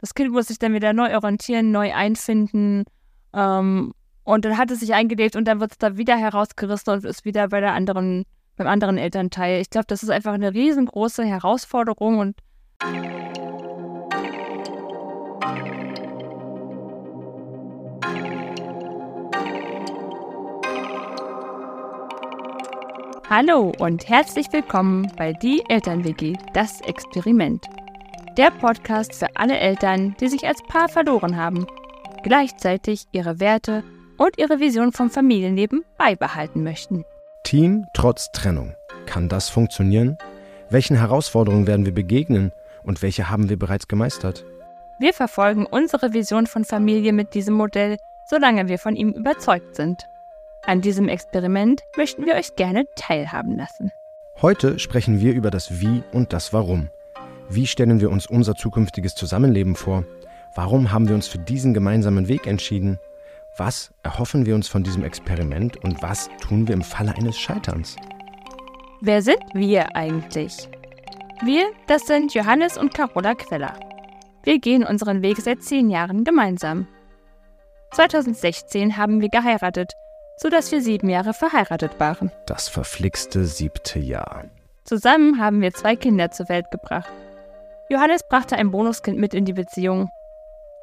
Das Kind muss sich dann wieder neu orientieren, neu einfinden. Ähm, und dann hat es sich eingelebt und dann wird es da wieder herausgerissen und ist wieder bei der anderen, beim anderen Elternteil. Ich glaube, das ist einfach eine riesengroße Herausforderung und Hallo und herzlich willkommen bei Die Eltern-WG, das Experiment. Der Podcast für alle Eltern, die sich als Paar verloren haben, gleichzeitig ihre Werte und ihre Vision vom Familienleben beibehalten möchten. Team trotz Trennung. Kann das funktionieren? Welchen Herausforderungen werden wir begegnen und welche haben wir bereits gemeistert? Wir verfolgen unsere Vision von Familie mit diesem Modell, solange wir von ihm überzeugt sind. An diesem Experiment möchten wir euch gerne teilhaben lassen. Heute sprechen wir über das Wie und das Warum. Wie stellen wir uns unser zukünftiges Zusammenleben vor? Warum haben wir uns für diesen gemeinsamen Weg entschieden? Was erhoffen wir uns von diesem Experiment und was tun wir im Falle eines Scheiterns? Wer sind wir eigentlich? Wir, das sind Johannes und Carola Queller. Wir gehen unseren Weg seit zehn Jahren gemeinsam. 2016 haben wir geheiratet sodass wir sieben Jahre verheiratet waren. Das verflixte siebte Jahr. Zusammen haben wir zwei Kinder zur Welt gebracht. Johannes brachte ein Bonuskind mit in die Beziehung.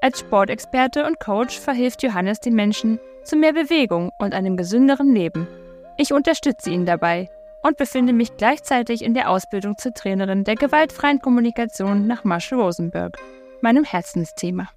Als Sportexperte und Coach verhilft Johannes den Menschen zu mehr Bewegung und einem gesünderen Leben. Ich unterstütze ihn dabei und befinde mich gleichzeitig in der Ausbildung zur Trainerin der gewaltfreien Kommunikation nach Marshall Rosenberg, meinem Herzensthema.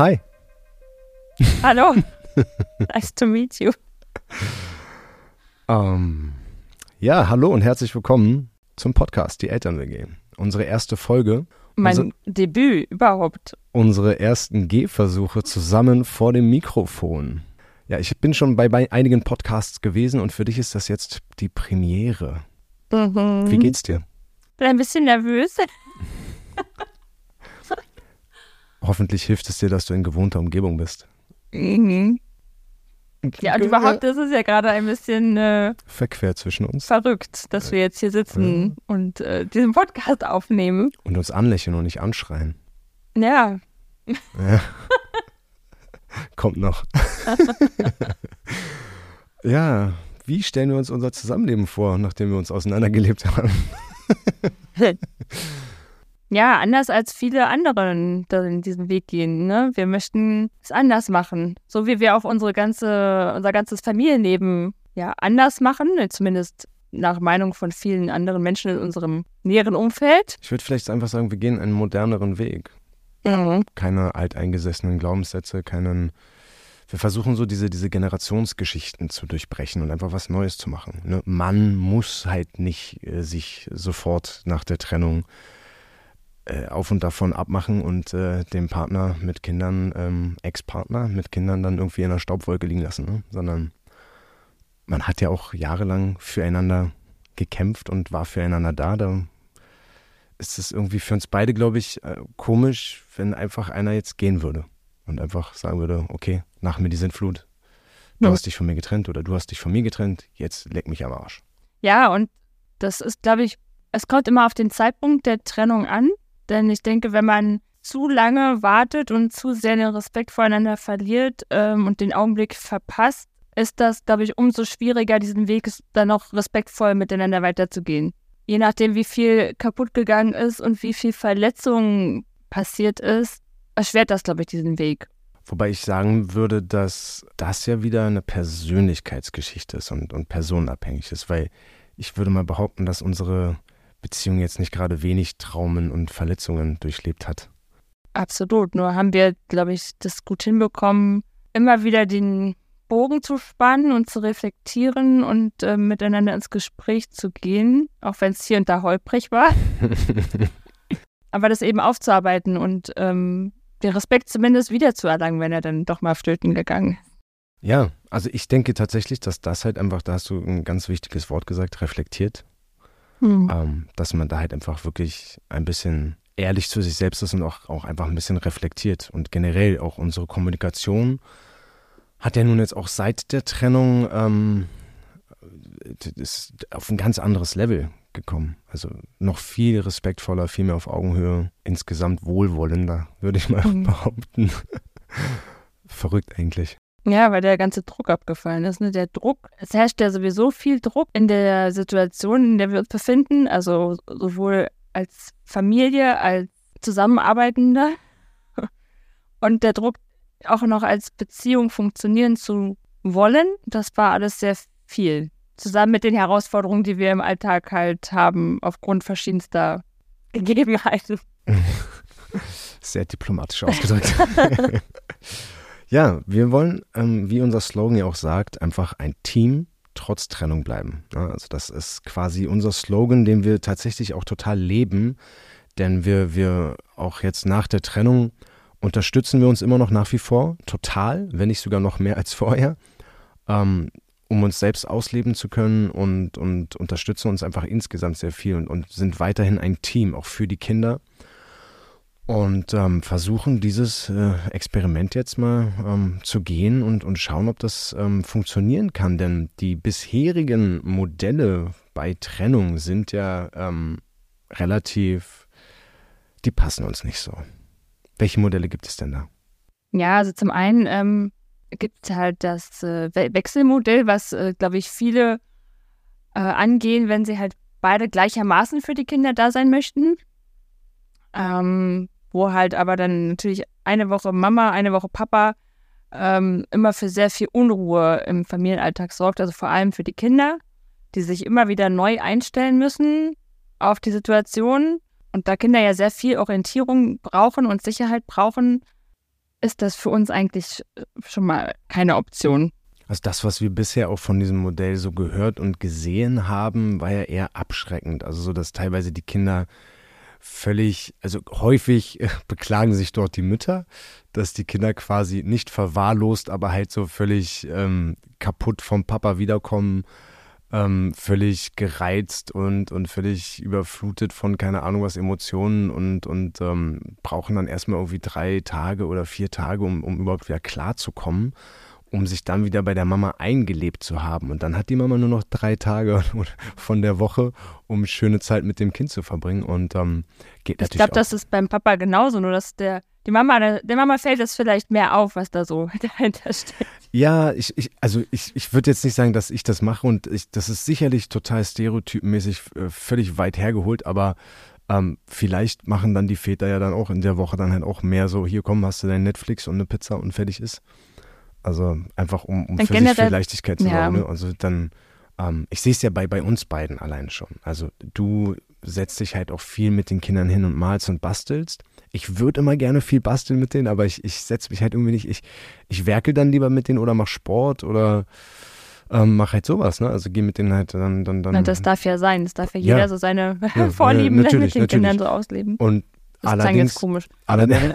Hi. Hallo. nice to meet you. Um, ähm, ja, hallo und herzlich willkommen zum Podcast Die Eltern-WG. Unsere erste Folge. Mein unser, Debüt überhaupt. Unsere ersten Gehversuche zusammen vor dem Mikrofon. Ja, ich bin schon bei, bei einigen Podcasts gewesen und für dich ist das jetzt die Premiere. Mhm. Wie geht's dir? Bin ein bisschen nervös. Hoffentlich hilft es dir, dass du in gewohnter Umgebung bist. Mhm. Ja, und überhaupt ist es ja gerade ein bisschen äh, verquer zwischen uns. Verrückt, dass wir jetzt hier sitzen ja. und äh, diesen Podcast aufnehmen. Und uns anlächeln und nicht anschreien. Ja. ja. Kommt noch. ja, wie stellen wir uns unser Zusammenleben vor, nachdem wir uns auseinandergelebt haben? ja, anders als viele anderen in diesen Weg gehen. Ne? Wir möchten es anders machen, so wie wir auch unsere ganze, unser ganzes Familienleben ja anders machen, zumindest nach Meinung von vielen anderen Menschen in unserem näheren Umfeld. Ich würde vielleicht einfach sagen, wir gehen einen moderneren Weg. Mhm. Keine alteingesessenen Glaubenssätze, keinen. Wir versuchen so diese, diese Generationsgeschichten zu durchbrechen und einfach was Neues zu machen. Ne? Man muss halt nicht äh, sich sofort nach der Trennung äh, auf und davon abmachen und äh, den Partner mit Kindern, ähm, Ex-Partner mit Kindern dann irgendwie in der Staubwolke liegen lassen, ne? sondern man hat ja auch jahrelang füreinander gekämpft und war füreinander da. Da ist es irgendwie für uns beide, glaube ich, äh, komisch, wenn einfach einer jetzt gehen würde und einfach sagen würde, okay, nach mir die Sintflut, du ja. hast dich von mir getrennt oder du hast dich von mir getrennt, jetzt leck mich am Arsch. Ja, und das ist, glaube ich, es kommt immer auf den Zeitpunkt der Trennung an. Denn ich denke, wenn man zu lange wartet und zu sehr den Respekt voreinander verliert ähm, und den Augenblick verpasst, ist das, glaube ich, umso schwieriger, diesen Weg dann noch respektvoll miteinander weiterzugehen. Je nachdem, wie viel kaputt gegangen ist und wie viel Verletzung passiert ist, erschwert das, glaube ich, diesen Weg. Wobei ich sagen würde, dass das ja wieder eine Persönlichkeitsgeschichte ist und, und personenabhängig ist, weil ich würde mal behaupten, dass unsere Beziehung jetzt nicht gerade wenig Traumen und Verletzungen durchlebt hat. Absolut. Nur haben wir, glaube ich, das gut hinbekommen, immer wieder den Bogen zu spannen und zu reflektieren und äh, miteinander ins Gespräch zu gehen, auch wenn es hier und da holprig war. Aber das eben aufzuarbeiten und ähm, den Respekt zumindest wiederzuerlangen, wenn er dann doch mal flöten gegangen ist. Ja, also ich denke tatsächlich, dass das halt einfach, da hast du ein ganz wichtiges Wort gesagt, reflektiert Mhm. Ähm, dass man da halt einfach wirklich ein bisschen ehrlich zu sich selbst ist und auch, auch einfach ein bisschen reflektiert. Und generell auch unsere Kommunikation hat ja nun jetzt auch seit der Trennung ähm, ist auf ein ganz anderes Level gekommen. Also noch viel respektvoller, viel mehr auf Augenhöhe, insgesamt wohlwollender, würde ich mal mhm. behaupten. Verrückt eigentlich. Ja, weil der ganze Druck abgefallen ist. Ne? Der Druck, es herrscht ja sowieso viel Druck in der Situation, in der wir uns befinden. Also sowohl als Familie, als Zusammenarbeitende. Und der Druck, auch noch als Beziehung funktionieren zu wollen, das war alles sehr viel. Zusammen mit den Herausforderungen, die wir im Alltag halt haben, aufgrund verschiedenster Gegebenheiten. Sehr diplomatisch ausgedrückt. Ja, wir wollen, ähm, wie unser Slogan ja auch sagt, einfach ein Team trotz Trennung bleiben. Ja, also das ist quasi unser Slogan, den wir tatsächlich auch total leben, denn wir, wir auch jetzt nach der Trennung unterstützen wir uns immer noch nach wie vor total, wenn nicht sogar noch mehr als vorher, ähm, um uns selbst ausleben zu können und, und unterstützen uns einfach insgesamt sehr viel und, und sind weiterhin ein Team, auch für die Kinder. Und ähm, versuchen dieses äh, Experiment jetzt mal ähm, zu gehen und, und schauen, ob das ähm, funktionieren kann. Denn die bisherigen Modelle bei Trennung sind ja ähm, relativ, die passen uns nicht so. Welche Modelle gibt es denn da? Ja, also zum einen ähm, gibt es halt das äh, Wechselmodell, was, äh, glaube ich, viele äh, angehen, wenn sie halt beide gleichermaßen für die Kinder da sein möchten. Ähm, wo halt aber dann natürlich eine Woche Mama, eine Woche Papa ähm, immer für sehr viel Unruhe im Familienalltag sorgt, also vor allem für die Kinder, die sich immer wieder neu einstellen müssen auf die Situation und da Kinder ja sehr viel Orientierung brauchen und Sicherheit brauchen, ist das für uns eigentlich schon mal keine Option. Also das, was wir bisher auch von diesem Modell so gehört und gesehen haben, war ja eher abschreckend. Also so, dass teilweise die Kinder völlig, also häufig äh, beklagen sich dort die Mütter, dass die Kinder quasi nicht verwahrlost, aber halt so völlig ähm, kaputt vom Papa wiederkommen ähm, völlig gereizt und, und völlig überflutet von keine Ahnung was Emotionen und, und ähm, brauchen dann erstmal irgendwie drei Tage oder vier Tage, um, um überhaupt wieder klarzukommen, um sich dann wieder bei der Mama eingelebt zu haben. Und dann hat die Mama nur noch drei Tage von der Woche, um schöne Zeit mit dem Kind zu verbringen. Und ähm, geht natürlich. Ich glaube, das ist beim Papa genauso, nur dass der die Mama, der Mama fällt es vielleicht mehr auf, was da so dahinter steht. Ja, ich, ich also ich, ich würde jetzt nicht sagen, dass ich das mache und ich, das ist sicherlich total stereotypenmäßig äh, völlig weit hergeholt, aber ähm, vielleicht machen dann die Väter ja dann auch in der Woche dann halt auch mehr so, hier komm, hast du dein Netflix und eine Pizza und fertig ist. Also einfach um, um für sich für Leichtigkeit zu ja. haben. Ne? Also dann, ähm, ich sehe es ja bei, bei uns beiden allein schon. Also du setzt dich halt auch viel mit den Kindern hin und malst und bastelst ich würde immer gerne viel basteln mit denen, aber ich, ich setze mich halt irgendwie nicht, ich, ich werkel dann lieber mit denen oder mache Sport oder ähm, mach halt sowas, ne? Also geh mit denen halt dann, dann, dann. Na, das darf ja sein. Das darf ja jeder ja. so seine ja, Vorlieben ja, mit den natürlich. Kindern so ausleben. Und das allerdings, jetzt komisch. Allerdings,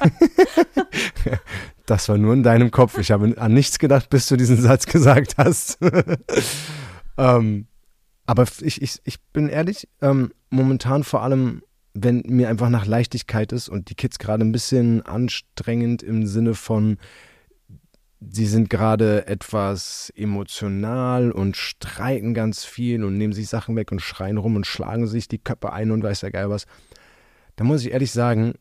das war nur in deinem Kopf. Ich habe an nichts gedacht, bis du diesen Satz gesagt hast. ähm, aber ich, ich, ich bin ehrlich, ähm, momentan vor allem wenn mir einfach nach Leichtigkeit ist und die Kids gerade ein bisschen anstrengend im Sinne von, sie sind gerade etwas emotional und streiten ganz viel und nehmen sich Sachen weg und schreien rum und schlagen sich die Köpfe ein und weiß ja geil was. Da muss ich ehrlich sagen,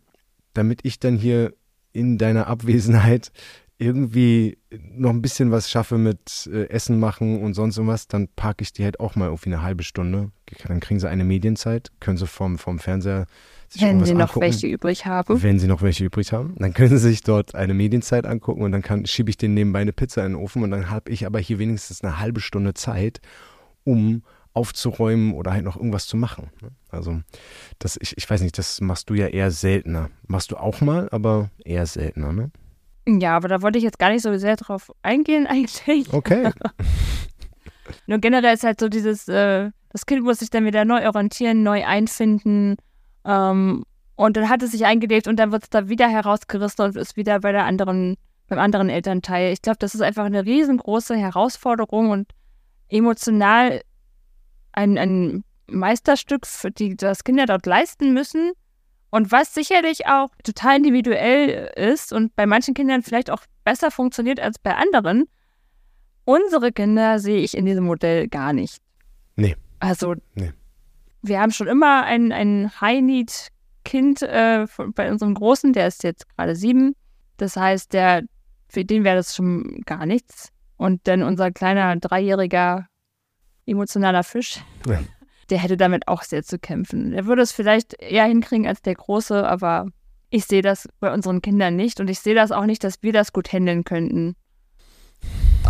damit ich dann hier in deiner Abwesenheit irgendwie noch ein bisschen was schaffe mit äh, Essen machen und sonst irgendwas, dann parke ich die halt auch mal irgendwie eine halbe Stunde. Dann kriegen sie eine Medienzeit, können sie vom, vom Fernseher sich Wenn sie noch welche übrig haben. Wenn sie noch welche übrig haben, dann können sie sich dort eine Medienzeit angucken und dann kann, schiebe ich denen nebenbei eine Pizza in den Ofen und dann habe ich aber hier wenigstens eine halbe Stunde Zeit, um aufzuräumen oder halt noch irgendwas zu machen. Ne? Also das, ich, ich weiß nicht, das machst du ja eher seltener. Machst du auch mal, aber eher seltener, ne? Ja, aber da wollte ich jetzt gar nicht so sehr drauf eingehen eigentlich. Okay. Nur generell ist halt so dieses, äh, das Kind muss sich dann wieder neu orientieren, neu einfinden. Ähm, und dann hat es sich eingelebt und dann wird es da wieder herausgerissen und ist wieder bei der anderen, beim anderen Elternteil. Ich glaube, das ist einfach eine riesengroße Herausforderung und emotional ein, ein Meisterstück, für die das Kinder dort leisten müssen. Und was sicherlich auch total individuell ist und bei manchen Kindern vielleicht auch besser funktioniert als bei anderen. Unsere Kinder sehe ich in diesem Modell gar nicht. Nee. Also, Nee. wir haben schon immer ein, ein High-Need-Kind äh, bei unserem Großen, der ist jetzt gerade sieben. Das heißt, der, für den wäre das schon gar nichts. Und dann unser kleiner dreijähriger emotionaler Fisch, Ja. der hätte damit auch sehr zu kämpfen. Der würde es vielleicht eher hinkriegen als der Große, aber ich sehe das bei unseren Kindern nicht und ich sehe das auch nicht, dass wir das gut handeln könnten.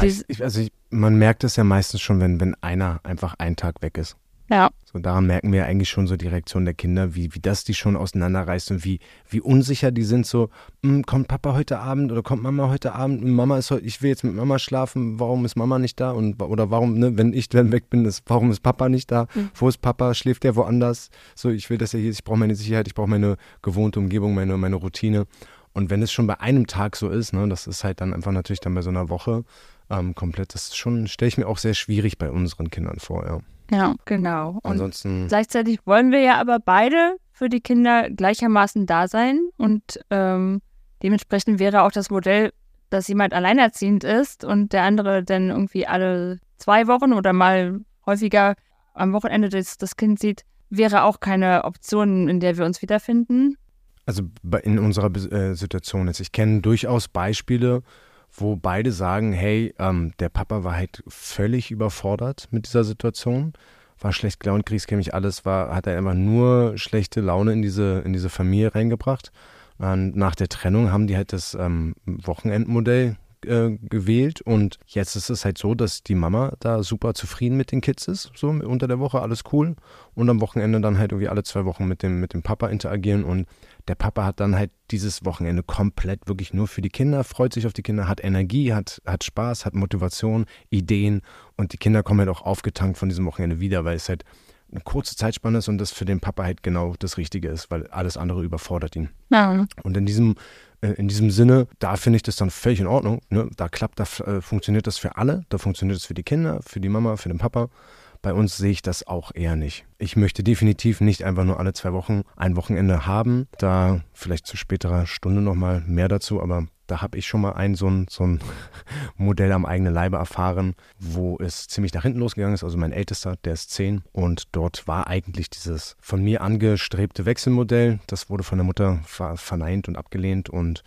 Dies- Ich, also ich, man merkt es ja meistens schon, wenn, wenn einer einfach einen Tag weg ist. Ja, So daran merken wir eigentlich schon so die Reaktion der Kinder, wie, wie das die schon auseinanderreißt und wie, wie unsicher die sind. So, "Hm, kommt Papa heute Abend oder kommt Mama heute Abend? Mama ist heute, ich will jetzt mit Mama schlafen. Warum ist Mama nicht da? Und oder warum, ne, wenn ich dann weg bin, ist, warum ist Papa nicht da? Mhm. Wo ist Papa? Schläft der woanders? So, ich will, dass er hier ist. Ich brauche meine Sicherheit. Ich brauche meine gewohnte Umgebung, meine, meine Routine. Und wenn es schon bei einem Tag so ist, ne, das ist halt dann einfach natürlich dann bei so einer Woche ähm, komplett, das ist schon, stelle ich mir auch sehr schwierig bei unseren Kindern vor, ja. Ja, genau. Und Ansonsten. Gleichzeitig wollen wir ja aber beide für die Kinder gleichermaßen da sein und ähm, dementsprechend wäre auch das Modell, dass jemand alleinerziehend ist und der andere dann irgendwie alle zwei Wochen oder mal häufiger am Wochenende das, das Kind sieht, wäre auch keine Option, in der wir uns wiederfinden. Also in unserer äh, Situation jetzt. Ich kenne durchaus Beispiele, wo beide sagen, hey, ähm, der Papa war halt völlig überfordert mit dieser Situation, war schlecht gelaunt, kriegskämmig, alles war, hat er einfach nur schlechte Laune in diese, in diese Familie reingebracht. Und nach der Trennung haben die halt das ähm, Wochenendmodell äh, gewählt. Und jetzt ist es halt so, dass die Mama da super zufrieden mit den Kids ist, so unter der Woche alles cool. Und am Wochenende dann halt irgendwie alle zwei Wochen mit dem, mit dem Papa interagieren. Und der Papa hat dann halt dieses Wochenende komplett wirklich nur für die Kinder, freut sich auf die Kinder, hat Energie, hat, hat Spaß, hat Motivation, Ideen und die Kinder kommen halt auch aufgetankt von diesem Wochenende wieder, weil es halt eine kurze Zeitspanne ist und das für den Papa halt genau das Richtige ist, weil alles andere überfordert ihn. Ja, Und in diesem, äh, in diesem Sinne, da finde ich das dann völlig in Ordnung. Ne? Da klappt, da äh, funktioniert das für alle. Da funktioniert das für die Kinder, für die Mama, für den Papa. Bei uns sehe ich das auch eher nicht. Ich möchte definitiv nicht einfach nur alle zwei Wochen ein Wochenende haben. Da vielleicht zu späterer Stunde nochmal mehr dazu, aber da habe ich schon mal ein so ein, so ein Modell am eigenen Leibe erfahren, wo es ziemlich nach hinten losgegangen ist. Also mein Ältester, der ist zehn und dort war eigentlich dieses von mir angestrebte Wechselmodell. Das wurde von der Mutter ver verneint und abgelehnt und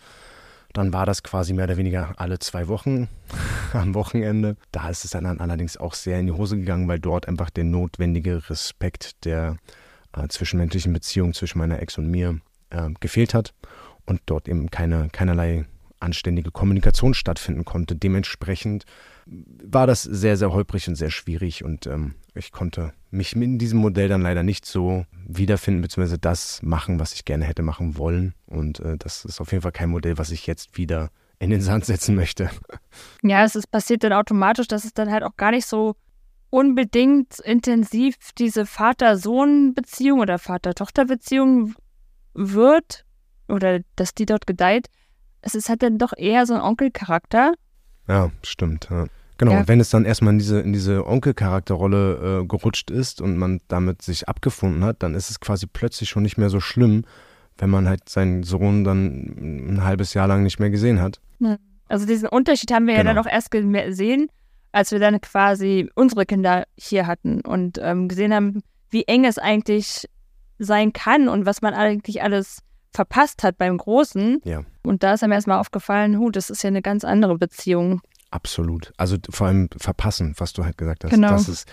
dann war das quasi mehr oder weniger alle zwei Wochen am Wochenende. Da ist es dann allerdings auch sehr in die Hose gegangen, weil dort einfach der notwendige Respekt der äh, zwischenmenschlichen Beziehung zwischen meiner Ex und mir äh, gefehlt hat und dort eben keine, keinerlei anständige Kommunikation stattfinden konnte. Dementsprechend war das sehr, sehr holprig und sehr schwierig und ähm, ich konnte mich in diesem Modell dann leider nicht so wiederfinden, beziehungsweise das machen, was ich gerne hätte machen wollen. Und äh, das ist auf jeden Fall kein Modell, was ich jetzt wieder in den Sand setzen möchte. Ja, es ist passiert dann automatisch, dass es dann halt auch gar nicht so unbedingt intensiv diese Vater-Sohn-Beziehung oder Vater-Tochter-Beziehung wird oder dass die dort gedeiht. Es ist halt dann doch eher so ein Onkelcharakter. Ja, stimmt. Ja. Genau, Ja. und wenn es dann erstmal in diese, in diese Onkel-Charakterrolle äh, gerutscht ist und man damit sich abgefunden hat, dann ist es quasi plötzlich schon nicht mehr so schlimm, wenn man halt seinen Sohn dann ein halbes Jahr lang nicht mehr gesehen hat. Also diesen Unterschied haben wir ja Genau. dann auch erst gesehen, als wir dann quasi unsere Kinder hier hatten und ähm, gesehen haben, wie eng es eigentlich sein kann und was man eigentlich alles verpasst hat beim Großen. Ja. Und da ist einem erstmal aufgefallen, hu, das ist ja eine ganz andere Beziehung. Absolut. Also vor allem verpassen, was du halt gesagt hast. Genau. Das ist,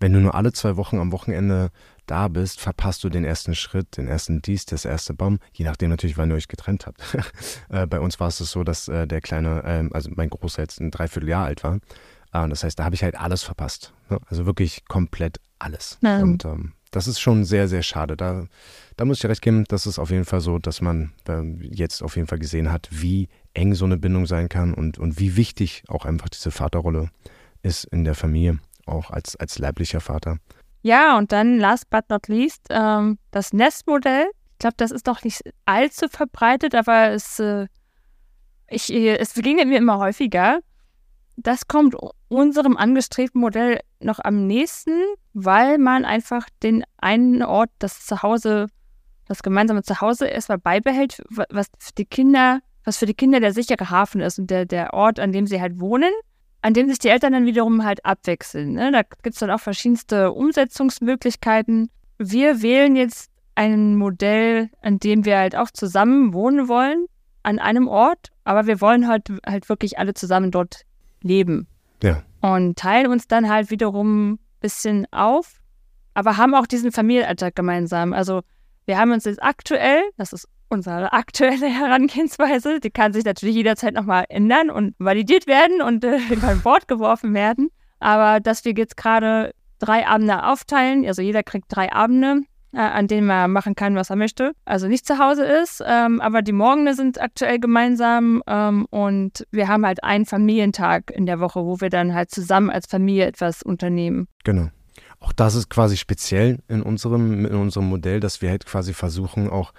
wenn du nur alle zwei Wochen am Wochenende da bist, verpasst du den ersten Schritt, den ersten Dies, das erste Baum, je nachdem natürlich, wann ihr euch getrennt habt. äh, bei uns war es so, dass äh, der kleine, ähm, also mein Großer jetzt ein Dreivierteljahr alt war. Und das heißt, da habe ich halt alles verpasst. Ne? Also wirklich komplett alles. Ja. Und ähm, das ist schon sehr, sehr schade. Da, da muss ich recht geben, das ist auf jeden Fall so, dass man ähm, jetzt auf jeden Fall gesehen hat, wie eng so eine Bindung sein kann und, und wie wichtig auch einfach diese Vaterrolle ist in der Familie, auch als, als leiblicher Vater. Ja, und dann last but not least ähm, das Nestmodell. Ich glaube, das ist doch nicht allzu verbreitet, aber es, äh, ich, es begegnet mir immer häufiger. das kommt unserem angestrebten Modell noch am nächsten, weil man einfach den einen Ort, das Zuhause, das gemeinsame Zuhause erstmal beibehält, was die Kinder, was für die Kinder der sichere Hafen ist und der, der Ort, an dem sie halt wohnen, an dem sich die Eltern dann wiederum halt abwechseln. Ne? Da gibt es dann auch verschiedenste Umsetzungsmöglichkeiten. Wir wählen jetzt ein Modell, an dem wir halt auch zusammen wohnen wollen, an einem Ort, aber wir wollen halt, halt wirklich alle zusammen dort leben. Ja. Und teilen uns dann halt wiederum ein bisschen auf, aber haben auch diesen Familienalltag gemeinsam. Also wir haben uns jetzt aktuell, das ist unsere aktuelle Herangehensweise, die kann sich natürlich jederzeit nochmal ändern und validiert werden und äh, in Bord geworfen werden. Aber dass wir jetzt gerade drei Abende aufteilen, also jeder kriegt drei Abende, äh, an denen man machen kann, was er möchte. Also nicht zu Hause ist, ähm, aber die Morgene sind aktuell gemeinsam ähm, und wir haben halt einen Familientag in der Woche, wo wir dann halt zusammen als Familie etwas unternehmen. Genau. Auch das ist quasi speziell in unserem, in unserem Modell, dass wir halt quasi versuchen, auch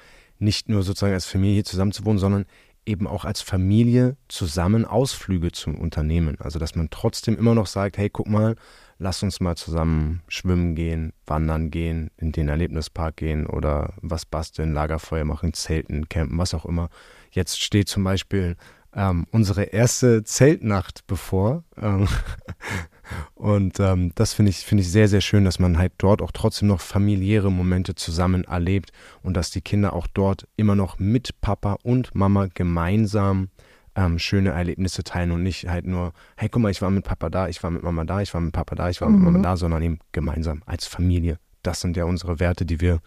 nicht nur sozusagen als Familie zusammen zu wohnen, sondern eben auch als Familie zusammen Ausflüge zu unternehmen. Also dass man trotzdem immer noch sagt, hey, guck mal, lass uns mal zusammen schwimmen gehen, wandern gehen, in den Erlebnispark gehen oder was basteln, Lagerfeuer machen, zelten, campen, was auch immer. Jetzt steht zum Beispiel ähm, unsere erste Zeltnacht bevor. Ähm, und ähm, das finde ich, finde ich sehr, sehr schön, dass man halt dort auch trotzdem noch familiäre Momente zusammen erlebt und dass die Kinder auch dort immer noch mit Papa und Mama gemeinsam ähm, schöne Erlebnisse teilen und nicht halt nur, hey, guck mal, ich war mit Papa da, ich war mit Mama da, ich war mit Papa da, ich war mhm. mit Mama mhm. da, sondern eben gemeinsam als Familie. Das sind ja unsere Werte, die wir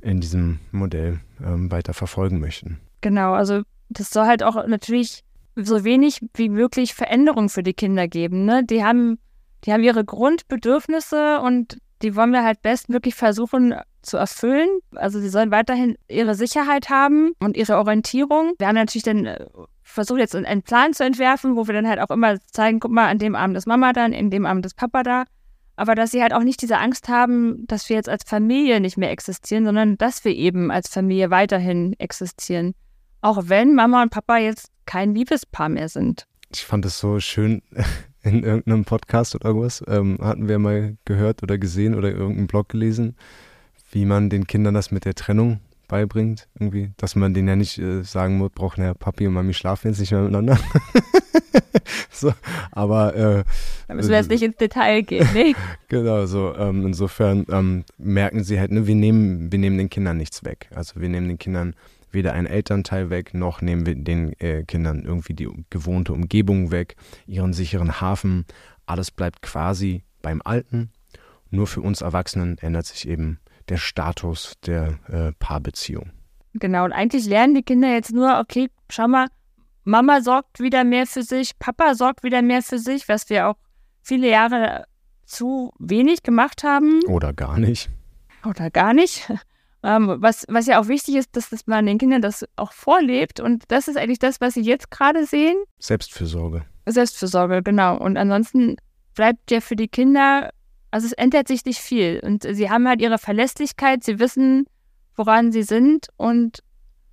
in diesem Modell ähm, weiter verfolgen möchten. Genau, also das soll halt auch natürlich so wenig wie möglich Veränderung für die Kinder geben. Ne? Die haben, die haben ihre Grundbedürfnisse und die wollen wir halt bestmöglich versuchen zu erfüllen. Also sie sollen weiterhin ihre Sicherheit haben und ihre Orientierung. Wir haben natürlich dann äh, versucht jetzt einen Plan zu entwerfen, wo wir dann halt auch immer zeigen, guck mal, an dem Abend ist Mama da, in dem Abend ist Papa da. Aber dass sie halt auch nicht diese Angst haben, dass wir jetzt als Familie nicht mehr existieren, sondern dass wir eben als Familie weiterhin existieren. Auch wenn Mama und Papa jetzt kein Liebespaar mehr sind. Ich fand es so schön, in irgendeinem Podcast oder irgendwas, ähm, hatten wir mal gehört oder gesehen oder irgendeinen Blog gelesen, wie man den Kindern das mit der Trennung beibringt, irgendwie, dass man denen ja nicht äh, sagen muss, brauchen ja Papi und Mami schlafen jetzt nicht mehr miteinander. so, aber äh, da müssen wir jetzt nicht ins Detail gehen, ne? genau, so ähm, insofern ähm, merken sie halt, ne, wir nehmen, wir nehmen den Kindern nichts weg. Also wir nehmen den Kindern weder einen Elternteil weg, noch nehmen wir den äh, Kindern irgendwie die gewohnte Umgebung weg, ihren sicheren Hafen. Alles bleibt quasi beim Alten. Nur für uns Erwachsenen ändert sich eben der Status der äh, Paarbeziehung. Genau, und eigentlich lernen die Kinder jetzt nur, okay, schau mal, Mama sorgt wieder mehr für sich, Papa sorgt wieder mehr für sich, was wir auch viele Jahre zu wenig gemacht haben. Oder gar nicht. Oder gar nicht. Ähm, was, was ja auch wichtig ist, dass, dass man den Kindern das auch vorlebt. Und das ist eigentlich das, was sie jetzt gerade sehen. Selbstfürsorge. Selbstfürsorge, genau. Und ansonsten bleibt ja für die Kinder also es ändert sich nicht viel. Und sie haben halt ihre Verlässlichkeit, sie wissen, woran sie sind und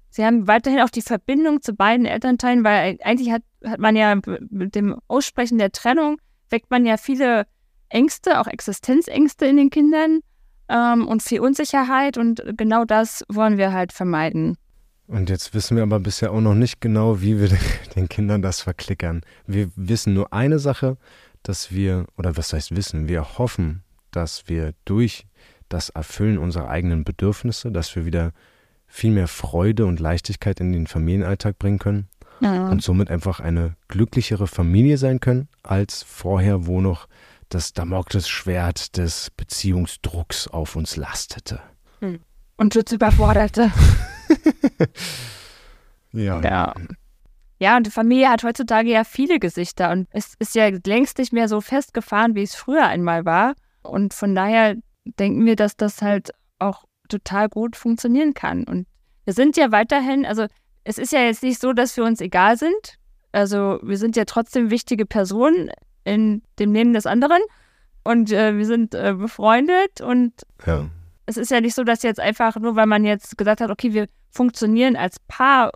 sie haben weiterhin auch die Verbindung zu beiden Elternteilen, weil eigentlich hat, hat man ja mit dem Aussprechen der Trennung, weckt man ja viele Ängste, auch Existenzängste in den Kindern ähm, und viel Unsicherheit und genau das wollen wir halt vermeiden. Und jetzt wissen wir aber bisher auch noch nicht genau, wie wir den Kindern das verklickern. Wir wissen nur eine Sache, dass wir, oder was heißt wissen, wir hoffen, dass wir durch das Erfüllen unserer eigenen Bedürfnisse, dass wir wieder viel mehr Freude und Leichtigkeit in den Familienalltag bringen können ja. und somit einfach eine glücklichere Familie sein können, als vorher, wo noch das Damoklesschwert des Beziehungsdrucks auf uns lastete. Hm. Und uns überforderte. ja. ja. Ja, und die Familie hat heutzutage ja viele Gesichter und es ist ja längst nicht mehr so festgefahren, wie es früher einmal war. Und von daher denken wir, dass das halt auch total gut funktionieren kann. Und wir sind ja weiterhin, also es ist ja jetzt nicht so, dass wir uns egal sind. Also wir sind ja trotzdem wichtige Personen in dem Leben des anderen und äh, wir sind äh, befreundet und ja. es ist ja nicht so, dass jetzt einfach nur, weil man jetzt gesagt hat, okay, wir funktionieren als Paar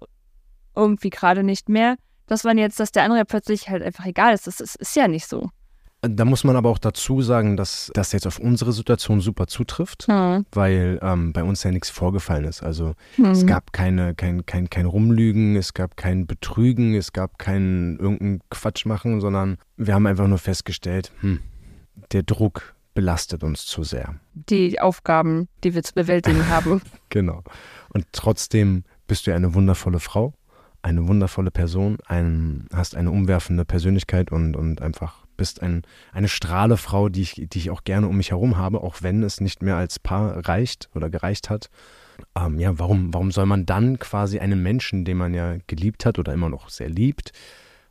irgendwie gerade nicht mehr, dass man jetzt, dass der andere plötzlich halt einfach egal ist. Das ist, ist ja nicht so. Da muss man aber auch dazu sagen, dass das jetzt auf unsere Situation super zutrifft, mhm. weil ähm, bei uns ja nichts vorgefallen ist. Also mhm. es gab keine, kein, kein, kein Rumlügen, es gab kein Betrügen, es gab kein irgendein Quatsch machen, sondern wir haben einfach nur festgestellt, hm, der Druck belastet uns zu sehr. Die Aufgaben, die wir zu bewältigen haben. genau. Und trotzdem bist du eine wundervolle Frau, eine wundervolle Person, ein, hast eine umwerfende Persönlichkeit und, und einfach bist ein, eine Strahlefrau, die ich, die ich auch gerne um mich herum habe, auch wenn es nicht mehr als Paar reicht oder gereicht hat. Ähm, ja, warum, warum soll man dann quasi einen Menschen, den man ja geliebt hat oder immer noch sehr liebt,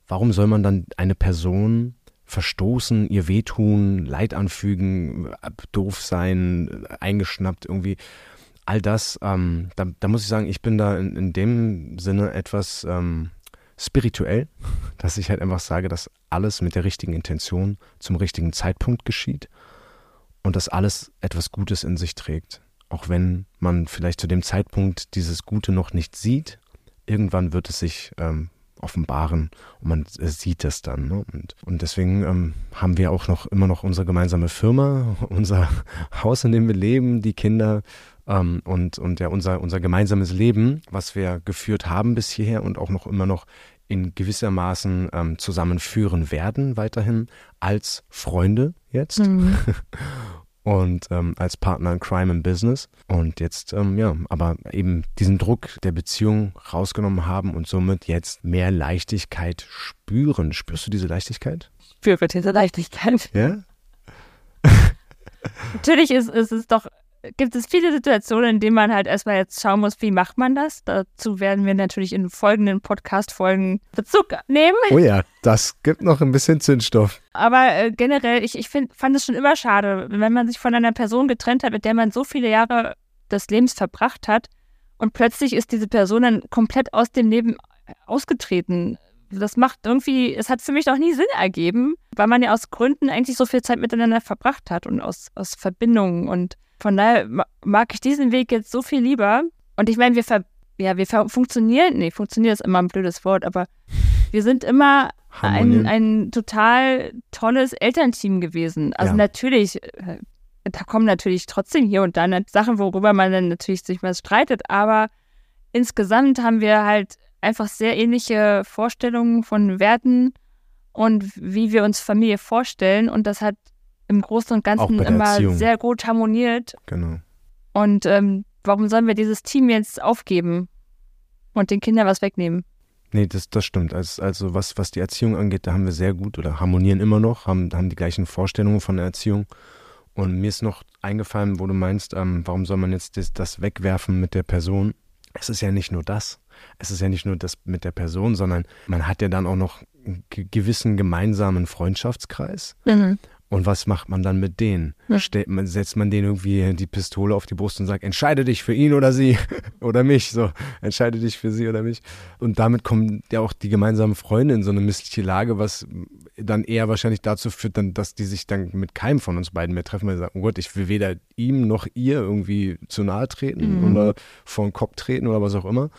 warum soll man dann eine Person verstoßen, ihr wehtun, Leid anfügen, doof sein, eingeschnappt irgendwie? All das, ähm, da, da, muss ich sagen, ich bin da in, in dem Sinne etwas ähm, spirituell, dass ich halt einfach sage, dass alles mit der richtigen Intention zum richtigen Zeitpunkt geschieht und dass alles etwas Gutes in sich trägt. Auch wenn man vielleicht zu dem Zeitpunkt dieses Gute noch nicht sieht, irgendwann wird es sich ähm, offenbaren und man sieht es dann. Ne? Und, und deswegen ähm, haben wir auch noch immer noch unsere gemeinsame Firma, unser Haus, in dem wir leben, die Kinder ähm, und, und ja, unser, unser gemeinsames Leben, was wir geführt haben bis hierher und auch noch immer noch in gewissermaßen ähm, zusammenführen werden, weiterhin als Freunde jetzt. Mhm. und ähm, als Partner in Crime and Business. Und jetzt, ähm, ja, aber eben diesen Druck der Beziehung rausgenommen haben und somit jetzt mehr Leichtigkeit spüren. Spürst du diese Leichtigkeit? Ich spüre diese Leichtigkeit. Ja? Natürlich ist, ist es doch gibt es viele Situationen, in denen man halt erstmal jetzt schauen muss, wie macht man das. Dazu werden wir natürlich in folgenden Podcast-Folgen Bezug nehmen. Oh ja, das gibt noch ein bisschen Zündstoff. Aber äh, generell, ich, ich find, fand es schon immer schade, wenn man sich von einer Person getrennt hat, mit der man so viele Jahre des Lebens verbracht hat und plötzlich ist diese Person dann komplett aus dem Leben ausgetreten. Das macht irgendwie, es hat für mich noch nie Sinn ergeben, weil man ja aus Gründen eigentlich so viel Zeit miteinander verbracht hat und aus, aus Verbindungen und von daher mag ich diesen Weg jetzt so viel lieber. Und ich meine, wir ver ja, wir funktionieren, nee, funktioniert ist immer ein blödes Wort, aber wir sind immer ein, ein total tolles Elternteam gewesen. Also ja. natürlich, äh, da kommen natürlich trotzdem hier und da Sachen, worüber man dann natürlich sich mal streitet, aber insgesamt haben wir halt einfach sehr ähnliche Vorstellungen von Werten und wie wir uns Familie vorstellen und das hat im Großen und Ganzen immer Erziehung. sehr gut harmoniert. Genau. Und ähm, warum sollen wir dieses Team jetzt aufgeben und den Kindern was wegnehmen? Nee, das, das stimmt. Also, also was, was die Erziehung angeht, da haben wir sehr gut oder harmonieren immer noch, haben, haben die gleichen Vorstellungen von der Erziehung. Und mir ist noch eingefallen, wo du meinst, ähm, warum soll man jetzt das, das wegwerfen mit der Person? Es ist ja nicht nur das. Es ist ja nicht nur das mit der Person, sondern man hat ja dann auch noch einen gewissen gemeinsamen Freundschaftskreis. Mhm. Und was macht man dann mit denen? Ja. Stellt man, setzt man denen irgendwie die Pistole auf die Brust und sagt, entscheide dich für ihn oder sie oder mich. So, entscheide dich für sie oder mich. Und damit kommen ja auch die gemeinsamen Freunde in so eine missliche Lage, was dann eher wahrscheinlich dazu führt, dann, dass die sich dann mit keinem von uns beiden mehr treffen, weil sie sagen, oh Gott, ich will weder ihm noch ihr irgendwie zu nahe treten mhm. oder vor den Kopf treten oder was auch immer.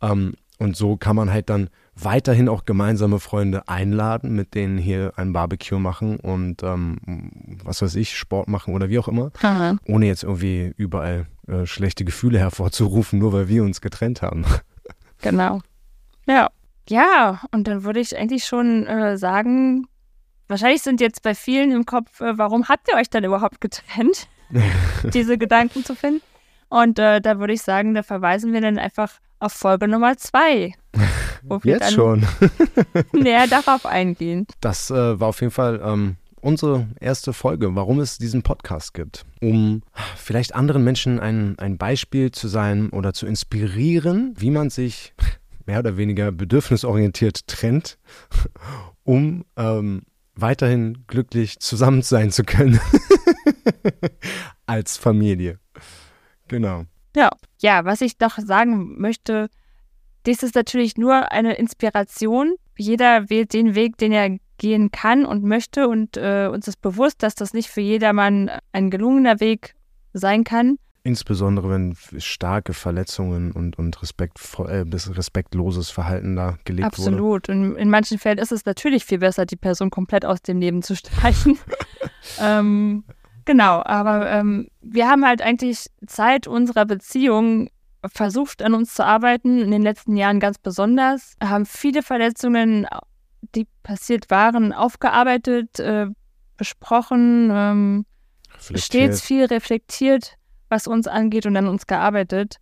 Ähm, und so kann man halt dann weiterhin auch gemeinsame Freunde einladen, mit denen hier ein Barbecue machen und ähm, was weiß ich, Sport machen oder wie auch immer, Aha. ohne jetzt irgendwie überall äh, schlechte Gefühle hervorzurufen, nur weil wir uns getrennt haben. Genau. Ja. Ja, und dann würde ich eigentlich schon äh, sagen, wahrscheinlich sind jetzt bei vielen im Kopf, äh, warum habt ihr euch dann überhaupt getrennt? Diese Gedanken zu finden. Und äh, da würde ich sagen, da verweisen wir dann einfach auf Folge Nummer zwei. Jetzt schon. näher darauf eingehen. Das äh, war auf jeden Fall ähm, unsere erste Folge, warum es diesen Podcast gibt. Um vielleicht anderen Menschen ein, ein Beispiel zu sein oder zu inspirieren, wie man sich mehr oder weniger bedürfnisorientiert trennt, um ähm, weiterhin glücklich zusammen sein zu können als Familie. Genau. Ja, ja, was ich doch sagen möchte, das ist natürlich nur eine Inspiration. Jeder wählt den Weg, den er gehen kann und möchte und äh, uns ist bewusst, dass das nicht für jedermann ein gelungener Weg sein kann. insbesondere wenn starke Verletzungen und, und respektvoll, äh, respektloses Verhalten da gelebt Absolut. wurde. Absolut. Und in manchen Fällen ist es natürlich viel besser, die Person komplett aus dem Leben zu streichen. ähm, genau, aber ähm, wir haben halt eigentlich Zeit unserer Beziehung versucht, an uns zu arbeiten, in den letzten Jahren ganz besonders, haben viele Verletzungen, die passiert waren, aufgearbeitet, äh, besprochen, ähm, stets viel reflektiert, was uns angeht und an uns gearbeitet.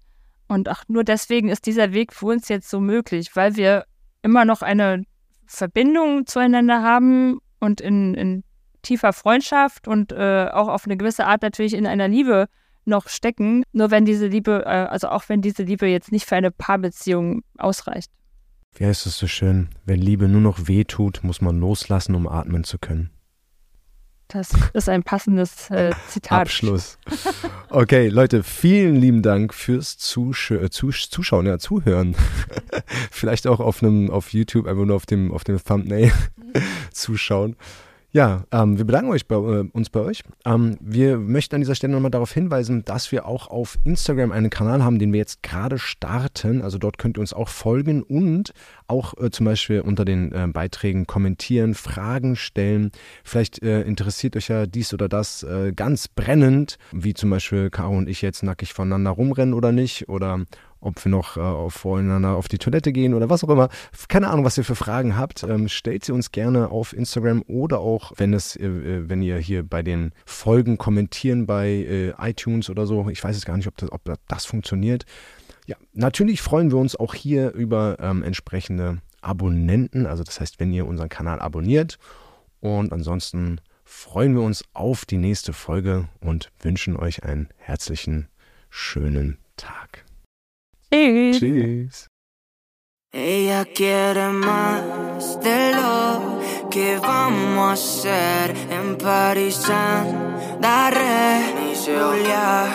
Und auch nur deswegen ist dieser Weg für uns jetzt so möglich, weil wir immer noch eine Verbindung zueinander haben und in, in tiefer Freundschaft und äh, auch auf eine gewisse Art natürlich in einer Liebe noch stecken. Nur wenn diese Liebe, äh, also auch wenn diese Liebe jetzt nicht für eine Paarbeziehung ausreicht. Wie heißt es so schön? Wenn Liebe nur noch weh tut, muss man loslassen, um atmen zu können. Das ist ein passendes äh, Zitat. Abschluss. Okay, Leute, vielen lieben Dank fürs Zusch äh, Zus Zuschauen, ja, Zuhören. Vielleicht auch auf einem, auf YouTube einfach nur auf dem, auf dem Thumbnail zuschauen. Ja, ähm, wir bedanken euch bei, äh, uns bei euch. Ähm, wir möchten an dieser Stelle nochmal darauf hinweisen, dass wir auch auf Instagram einen Kanal haben, den wir jetzt gerade starten. Also dort könnt ihr uns auch folgen und auch äh, zum Beispiel unter den äh, Beiträgen kommentieren, Fragen stellen. Vielleicht äh, interessiert euch ja dies oder das äh, ganz brennend, wie zum Beispiel Caro und ich jetzt nackig voneinander rumrennen oder nicht. Oder ob wir noch äh, voreinander auf die Toilette gehen oder was auch immer. Keine Ahnung, was ihr für Fragen habt. Ähm, stellt sie uns gerne auf Instagram oder auch, wenn es, äh, äh, wenn ihr hier bei den Folgen kommentieren bei äh, iTunes oder so. Ich weiß es gar nicht, ob das, ob das funktioniert. Ja, natürlich freuen wir uns auch hier über ähm, entsprechende Abonnenten. Also das heißt, wenn ihr unseren Kanal abonniert. Und ansonsten freuen wir uns auf die nächste Folge und wünschen euch einen herzlichen, schönen Tag. Ella quiere más de lo que vamos a hacer en París, Daré, Julia.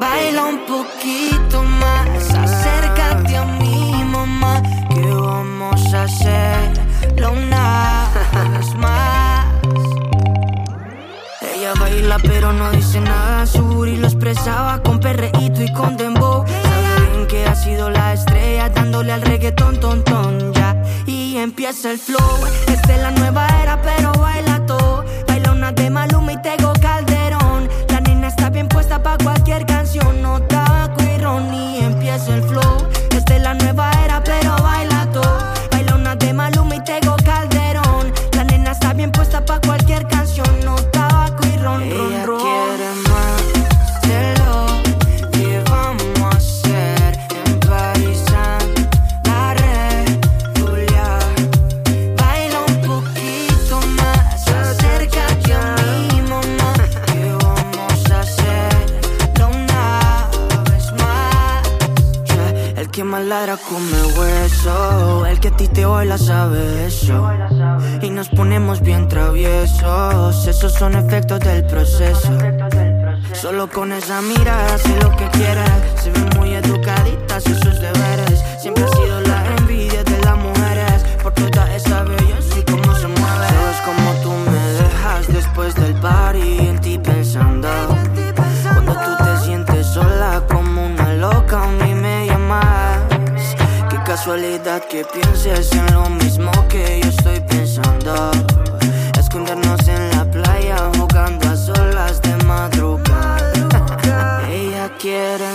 Baila un poquito más, acércate a mi mamá, que vamos a hacerlo una vez más. Ella baila pero no dice nada, su lo expresaba Más ladra come hueso, el que a ti te baila sabe eso. Y nos ponemos bien traviesos, esos son efectos del proceso. Solo con esa mirada hace lo que quiere. Se ve muy educadita, que pienses en lo mismo que yo estoy pensando. Escondernos en la playa jugando a solas de madrugada. Ella quiere